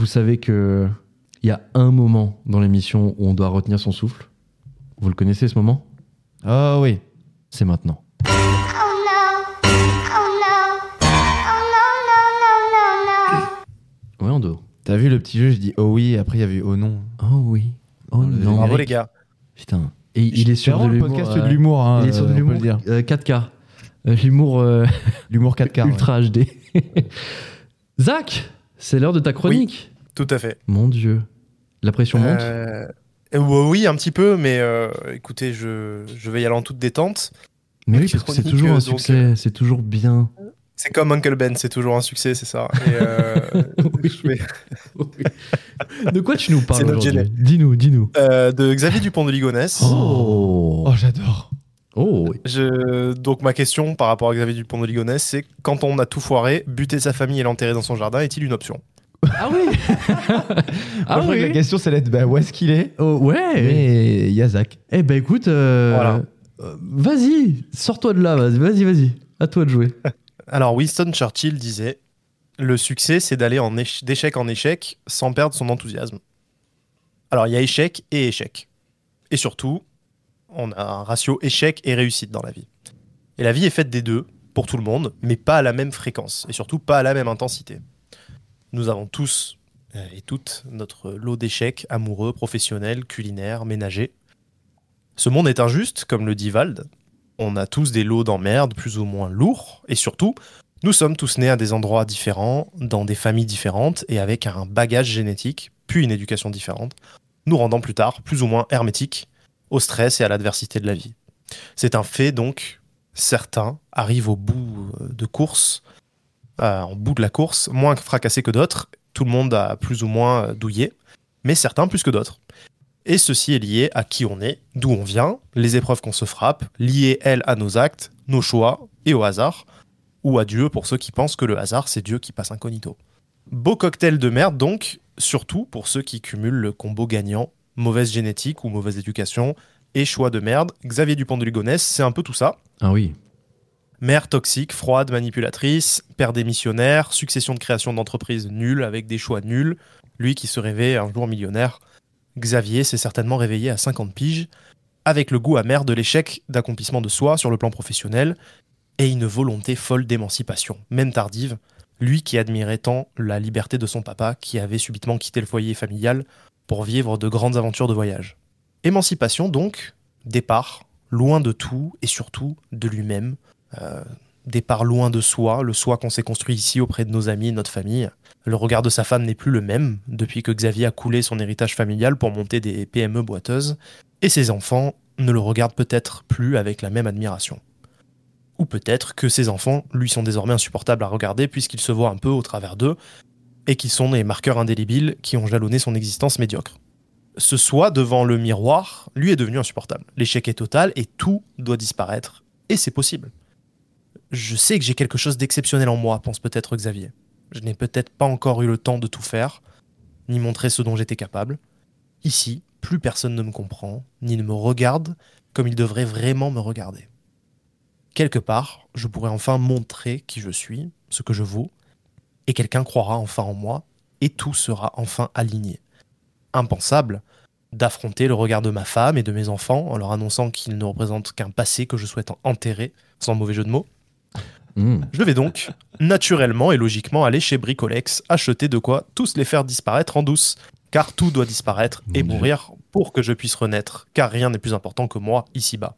Vous savez que il y a un moment dans l'émission où on doit retenir son souffle. Vous le connaissez ce moment? Ah oui. C'est maintenant. Oh. Oh. Oh. Ouais, Ando. T'as vu le petit jeu, je dis oh oui, après il y a vu oh non. Oh oui. Oh le non. Bravo les gars. Putain. Et il est sur de vraiment le l'humour. podcast euh, de l'humour, hein, il est sur de euh, on peut l'humour le dire. euh, 4K. Euh, L'humour euh, L'humour 4K. ouais. ultra HD. Zach, c'est l'heure de ta chronique. Tout à fait. Mon Dieu. La pression monte. Euh, euh, oui, un petit peu, mais euh, écoutez, je, je vais y aller en toute détente. Mais oui, petite parce que c'est toujours un euh, donc, succès. C'est toujours bien. C'est comme Uncle Ben, c'est toujours un succès, c'est ça. Et, euh, Oui. je vais- De quoi tu nous parles C'est notre aujourd'hui. Dis-nous, dis-nous. euh, de Xavier Dupont de Ligonnès. Oh. Oh, j'adore. Oh, oui. Je- Donc ma question par rapport à Xavier Dupont de Ligonnès, c'est quand on a tout foiré, buter sa famille et l'enterrer dans son jardin est-il une option? Ah oui Ah que La question, c'est d'être bah, où est-ce qu'il est? Oh, Ouais Et il y a Zach. Eh ben écoute, euh, Voilà. euh, vas-y, sors-toi de là, vas-y, vas-y, vas-y. À toi de jouer. Alors Winston Churchill disait Le succès, c'est d'aller en éche- d'échec en échec sans perdre son enthousiasme. Alors il y a échec et échec. Et surtout, on a un ratio échec et réussite dans la vie. Et la vie est faite des deux, pour tout le monde, mais pas à la même fréquence, et surtout pas à la même intensité. Nous avons tous euh, et toutes notre lot d'échecs amoureux, professionnels, culinaires, ménagers. Ce monde est injuste, comme le dit Vald. On a tous des lots d'emmerdes plus ou moins lourds, et surtout, nous sommes tous nés à des endroits différents, dans des familles différentes, et avec un bagage génétique, puis une éducation différente, nous rendant plus tard plus ou moins hermétiques au stress et à l'adversité de la vie. C'est un fait donc, certains arrivent au bout euh, de course, en bout de la course, moins fracassés que d'autres, tout le monde a plus ou moins douillé, mais certains plus que d'autres. Et ceci est lié à qui on est, d'où on vient, les épreuves qu'on se frappe, liées, elles, à nos actes, nos choix et au hasard, ou à Dieu pour ceux qui pensent que le hasard, c'est Dieu qui passe incognito. Beau cocktail de merde donc, surtout pour ceux qui cumulent le combo gagnant, mauvaise génétique ou mauvaise éducation, et choix de merde. Xavier Dupont de Ligonnès, c'est un peu tout ça. Ah oui. Mère toxique, froide, manipulatrice, père démissionnaire, succession de création d'entreprises nulle avec des choix nuls, lui qui se rêvait un jour millionnaire. Xavier s'est certainement réveillé à 50 piges, avec le goût amer de l'échec d'accomplissement de soi sur le plan professionnel, et une volonté folle d'émancipation, même tardive, lui qui admirait tant la liberté de son papa qui avait subitement quitté le foyer familial pour vivre de grandes aventures de voyage. Émancipation donc, départ, loin de tout et surtout de lui-même, départ loin de soi, le soi qu'on s'est construit ici auprès de nos amis et notre famille. Le regard de sa femme n'est plus le même depuis que Xavier a coulé son héritage familial pour monter des PME boiteuses, et ses enfants ne le regardent peut-être plus avec la même admiration. Ou peut-être que ses enfants lui sont désormais insupportables à regarder puisqu'il se voit un peu au travers d'eux, et qu'ils sont des marqueurs indélébiles qui ont jalonné son existence médiocre. Ce soi devant le miroir lui est devenu insupportable. L'échec est total et tout doit disparaître, et c'est possible. Je sais que j'ai quelque chose d'exceptionnel en moi, pense peut-être Xavier. Je n'ai peut-être pas encore eu le temps de tout faire, ni montrer ce dont j'étais capable. Ici, plus personne ne me comprend, ni ne me regarde comme il devrait vraiment me regarder. Quelque part, je pourrais enfin montrer qui je suis, ce que je vaux, et quelqu'un croira enfin en moi, et tout sera enfin aligné. Impensable d'affronter le regard de ma femme et de mes enfants en leur annonçant qu'ils ne représentent qu'un passé que je souhaite enterrer, sans mauvais jeu de mots. Mmh. Je vais donc, naturellement et logiquement, aller chez Bricolex, acheter de quoi tous les faire disparaître en douce. Car tout doit disparaître et Mon Dieu. mourir pour que je puisse renaître, car rien n'est plus important que moi ici-bas.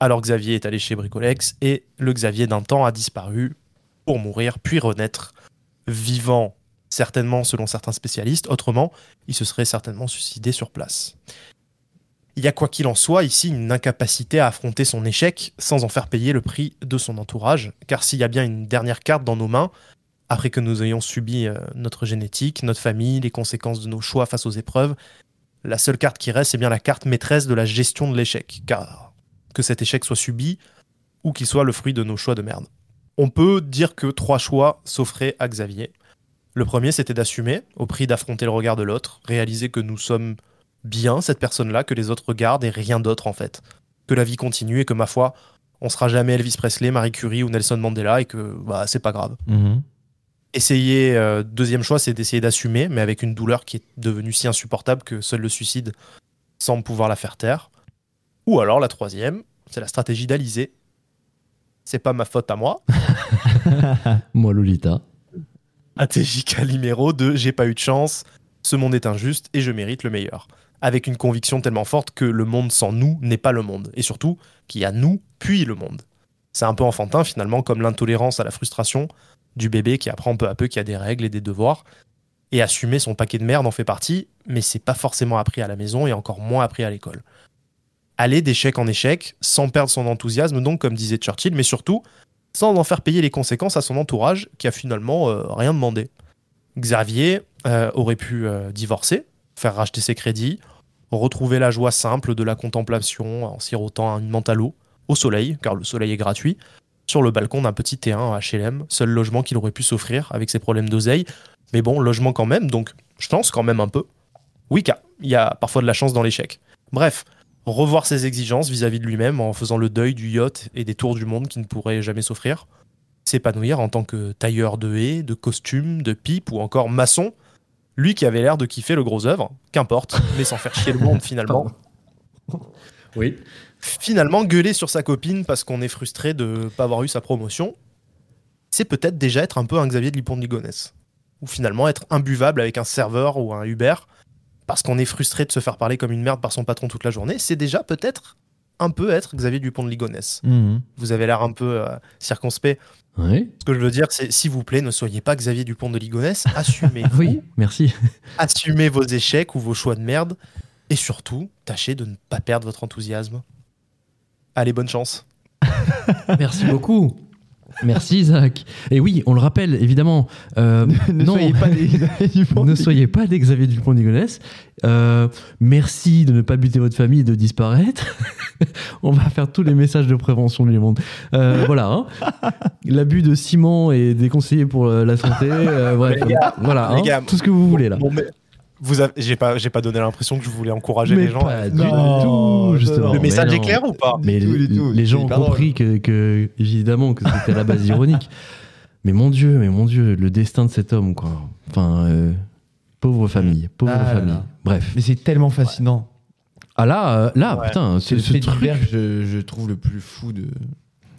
Alors Xavier est allé chez Bricolex et le Xavier d'un temps a disparu pour mourir puis renaître, vivant certainement selon certains spécialistes, autrement il se serait certainement suicidé sur place. Il y a quoi qu'il en soit ici une incapacité à affronter son échec sans en faire payer le prix de son entourage, car s'il y a bien une dernière carte dans nos mains, après que nous ayons subi euh, notre génétique, notre famille, les conséquences de nos choix face aux épreuves, la seule carte qui reste, c'est bien la carte maîtresse de la gestion de l'échec, car que cet échec soit subi ou qu'il soit le fruit de nos choix de merde. On peut dire que trois choix s'offraient à Xavier. Le premier, c'était d'assumer, au prix d'affronter le regard de l'autre, réaliser que nous sommes bien cette personne-là, que les autres regardent et rien d'autre en fait. Que la vie continue et que ma foi, on sera jamais Elvis Presley, Marie Curie ou Nelson Mandela et que bah, c'est pas grave. Mhm. essayer, euh, deuxième choix, c'est d'essayer d'assumer, mais avec une douleur qui est devenue si insupportable que seul le suicide semble pouvoir la faire taire. Ou alors la troisième, c'est la stratégie d'Alizé. C'est pas ma faute à moi. Moi, Lolita. ATJ Calimero de j'ai pas eu de chance, ce monde est injuste et je mérite le meilleur. Avec une conviction tellement forte que le monde sans nous n'est pas le monde. Et surtout, qu'il y a nous, puis le monde. C'est un peu enfantin finalement, comme l'intolérance à la frustration du bébé qui apprend peu à peu qu'il y a des règles et des devoirs. Et assumer son paquet de merde en fait partie, mais c'est pas forcément appris à la maison et encore moins appris à l'école. Aller d'échec en échec, sans perdre son enthousiasme, donc comme disait Churchill, mais surtout sans en faire payer les conséquences à son entourage qui a finalement euh, rien demandé. Xavier euh, aurait pu euh, divorcer, faire racheter ses crédits, retrouver la joie simple de la contemplation en sirotant à l'eau, au soleil, car le soleil est gratuit, sur le balcon d'un petit T1 à HLM, seul logement qu'il aurait pu s'offrir avec ses problèmes d'oseille. Mais bon, logement quand même, donc je pense quand même un peu. Oui, car il y a parfois de la chance dans l'échec. Bref, revoir ses exigences vis-à-vis de lui-même en faisant le deuil du yacht et des tours du monde qu'il ne pourrait jamais s'offrir. S'épanouir en tant que tailleur de haies, de costumes, de pipes ou encore maçon. Lui qui avait l'air de kiffer le gros œuvre, qu'importe, mais sans faire chier le monde finalement. Oui. Finalement, gueuler sur sa copine parce qu'on est frustré de ne pas avoir eu sa promotion, c'est peut-être déjà être un peu un Xavier de Lipon de Ligonnès. Ou finalement être imbuvable avec un serveur ou un Uber parce qu'on est frustré de se faire parler comme une merde par son patron toute la journée, c'est déjà peut-être un peu être Xavier Dupont de Ligonnès. Mhm. Vous avez l'air un peu euh, circonspect. Oui. Ce que je veux dire, c'est s'il vous plaît, ne soyez pas Xavier Dupont de Ligonnès, assumez Oui, merci. assumez vos échecs ou vos choix de merde, et surtout, tâchez de ne pas perdre votre enthousiasme. Allez, bonne chance. Merci beaucoup. Merci Isaac. Et oui, on le rappelle évidemment. euh, ne non, soyez pas des ne soyez pas des Xavier Dupont de Ligonnès. Euh, merci de ne pas buter votre famille et de disparaître. on va faire tous les messages de prévention du monde. Euh, voilà. hein. L'abus de ciment est déconseillé pour la santé. euh, bref, Les gars, voilà. les hein. gars, tout ce que vous voulez là. Bon, mais vous avez, j'ai pas, j'ai pas donné l'impression que je voulais encourager Mais les gens. pas du Non, tout, justement. Le Mais message non. est clair ou pas Mais Du tout, du tout. les gens ont compris que, que, évidemment, que c'était à la base ironique. Mais mon Dieu, mais mon Dieu, le destin de cet homme, quoi. Enfin, euh, pauvre famille, pauvre Ah famille. là. Bref. Mais c'est tellement fascinant. Ah là, euh, là, Ouais. putain, C'est le ce fait truc. que je, je trouve le plus fou de.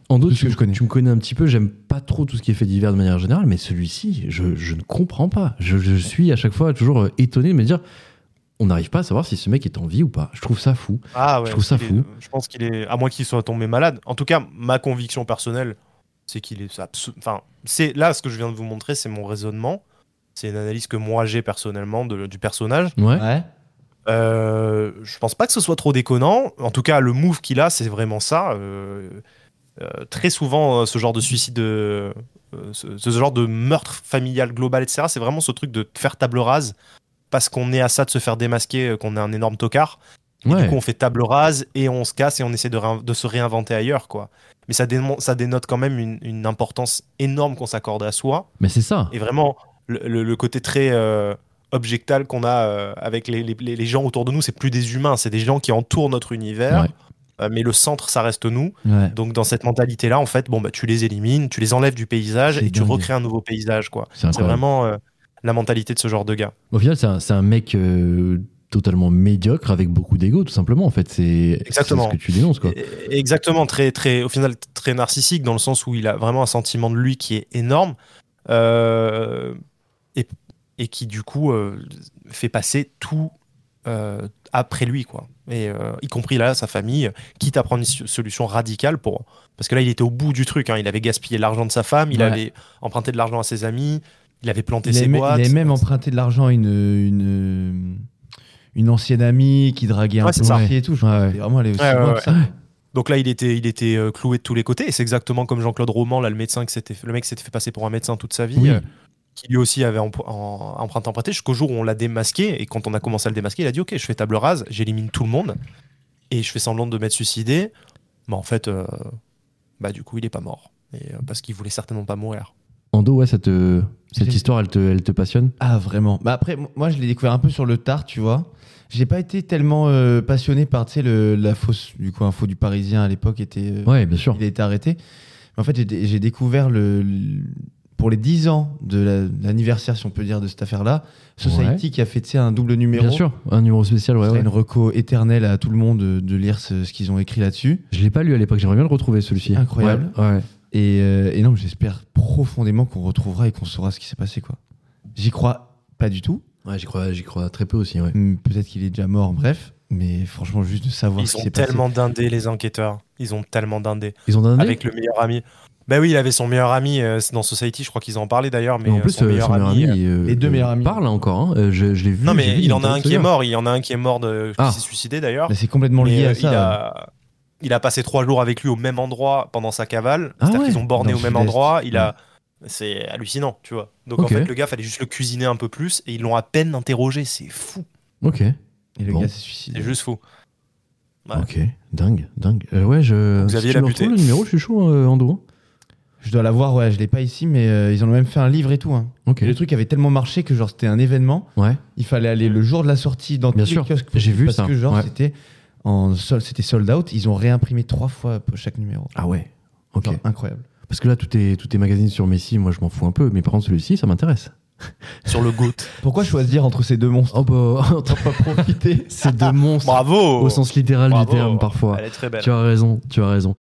En d'autres, tu, je connais. tu me connais un petit peu, j'aime pas trop tout ce qui est fait divers de manière générale, mais celui-ci, je, je ne comprends pas. Je, je suis à chaque fois toujours euh, étonné de me dire, on n'arrive pas à savoir si ce mec est en vie ou pas. Je trouve ça fou. Ah ouais, Je trouve ça est- fou. je pense qu'il est, à moins qu'il soit tombé malade. En tout cas, ma conviction personnelle, c'est qu'il est, enfin, c'est là ce que je viens de vous montrer, c'est mon raisonnement. C'est une analyse que moi j'ai personnellement de- du personnage. Ouais. Ouais. Euh, je pense pas que ce soit trop déconnant. En tout cas, le move qu'il a, c'est vraiment ça. Euh, très souvent, euh, ce genre de suicide, euh, euh, ce, ce genre de meurtre familial global, etc., c'est vraiment ce truc de faire table rase parce qu'on est à ça de se faire démasquer, euh, qu'on est un énorme tocard. Et Ouais. Du coup, on fait table rase et on se casse et on essaie de, se réinventer ailleurs, quoi. Mais ça, dénote quand même une, une importance énorme qu'on s'accorde à soi Mais c'est ça. et vraiment le, le- le côté très euh, objectal qu'on a euh, avec les, les- les gens autour de nous, c'est plus des humains, c'est des gens qui entourent notre univers. Ouais. Euh, mais le centre, ça reste nous. Ouais. Donc dans cette mentalité-là, en fait, bon bah tu les élimines, tu les enlèves du paysage et tu recrées un nouveau paysage, quoi. C'est vraiment euh, la mentalité de ce genre de gars. Au final, c'est un, mec euh, totalement médiocre avec beaucoup d'ego, tout simplement. En fait, c'est Exactement. ce que tu dénonces, quoi. Exactement, très, très, au final, très narcissique dans le sens où il a vraiment un sentiment de lui qui est énorme euh, et, et qui du coup euh, fait passer tout euh, après lui, quoi. Et euh, y compris là sa famille, quitte à prendre une so- solution radicale pour parce que là il était au bout du truc. hein. Il avait gaspillé l'argent de sa femme, il Ouais. avait emprunté de l'argent à ses amis, il avait planté Il ses boîtes. il avait même emprunté de l'argent à une, une, une ancienne amie qui draguait un Ouais, peu ça. et tout. Je Ouais, crois ouais. qu'il est vraiment allé aussi Ouais, ouais, loin ouais. que ça. Donc là, il était, il était euh, cloué de tous les côtés. Et c'est exactement comme Jean-Claude Roman, là, le médecin qui s'était, le mec qui s'était fait passer pour un médecin toute sa vie, Oui. Euh, qui lui aussi avait emp- en- emprunté, emprunté, jusqu'au jour où on l'a démasqué. Et quand on a commencé à le démasquer, il a dit Ok, je fais table rase, j'élimine tout le monde, et je fais semblant de m'être suicidé. Mais en fait, euh, bah, du coup, il est pas mort. Et, euh, parce qu'il voulait certainement pas mourir. Ando, ouais, cette, euh, cette J'ai- histoire, elle te, elle te passionne? Ah, vraiment. Bah après, moi, je l'ai découvert un peu sur le tard, tu vois. J'ai pas été tellement euh, passionné par, tu sais, le- la fausse, du coup, info du Parisien à l'époque était. euh, Ouais, bien sûr. Il a été arrêté. Mais en fait, j'ai dé- j'ai découvert le- pour les 10 ans de la- l'anniversaire, si on peut dire, de cette affaire-là, Society qui a sais, un double numéro. Bien sûr, un numéro spécial, ouais. Ce serait ouais. une reco éternelle à tout le monde de, de lire ce, ce qu'ils ont écrit là-dessus. Je l'ai pas lu à l'époque, j'aimerais bien le retrouver celui-ci. Incroyable. Ouais, ouais. Et, euh, et non, j'espère profondément qu'on retrouvera et qu'on saura ce qui s'est passé. quoi. J'y crois pas du tout. Ouais, j'y crois, j'y crois très peu aussi, ouais. Hum, Peut-être qu'il est déjà mort, bref. Mais franchement, juste de savoir Ils ce qui ont s'est passé. tellement dindé les enquêteurs. Ils ont tellement dindé. Ils ont donné Avec le meilleur ami. Ben oui, il avait son meilleur ami euh, dans Society, je crois qu'ils en parlaient d'ailleurs, mais en euh, plus, son euh, meilleur son meilleur ami. ami, euh, Les deux meilleurs amis. parle encore. hein. Je, je l'ai vu. Non, mais vu il en a un qui est mort. Il y en a un qui est mort de... Ah. s'est suicidé d'ailleurs. Mais c'est complètement lié à il, ça. a... il a passé trois jours avec lui au même endroit pendant sa cavale. Ah C'est-à-dire ouais, qu'ils ont borné dans au même sud-est. endroit. Il a... C'est hallucinant, tu vois. Donc en fait, le gars, fallait juste le cuisiner un peu plus et ils l'ont à peine interrogé. C'est fou. Ok, Et le Bon. gars s'est suicidé. C'est juste fou. Ouais. ok, dingue, dingue. Euh, ouais, je. Vous si aviez la le numéro, je suis chaud, euh, Ando. Je dois l'avoir, ouais, je l'ai pas ici, mais euh, ils en ont même fait un livre et tout. hein. Et le truc avait tellement marché que genre c'était un événement. Ouais. Il fallait aller le jour de la sortie dans Bien tous sûr, les kiosques. j'ai vu parce ça, que genre ouais. c'était en sol, c'était sold out. Ils ont réimprimé trois fois pour chaque numéro. Ah ouais. Ok. Genre, incroyable. Parce que là, tout est, tout est magazine sur Messi, moi je m'en fous un peu. Mais par contre, celui-ci, ça m'intéresse. Sur le GOAT. Pourquoi choisir entre ces deux monstres? Oh bah, T'en pas profiter c'est deux monstres Bravo au sens littéral Bravo. du terme parfois. Elle est très belle. Tu as raison, tu as raison.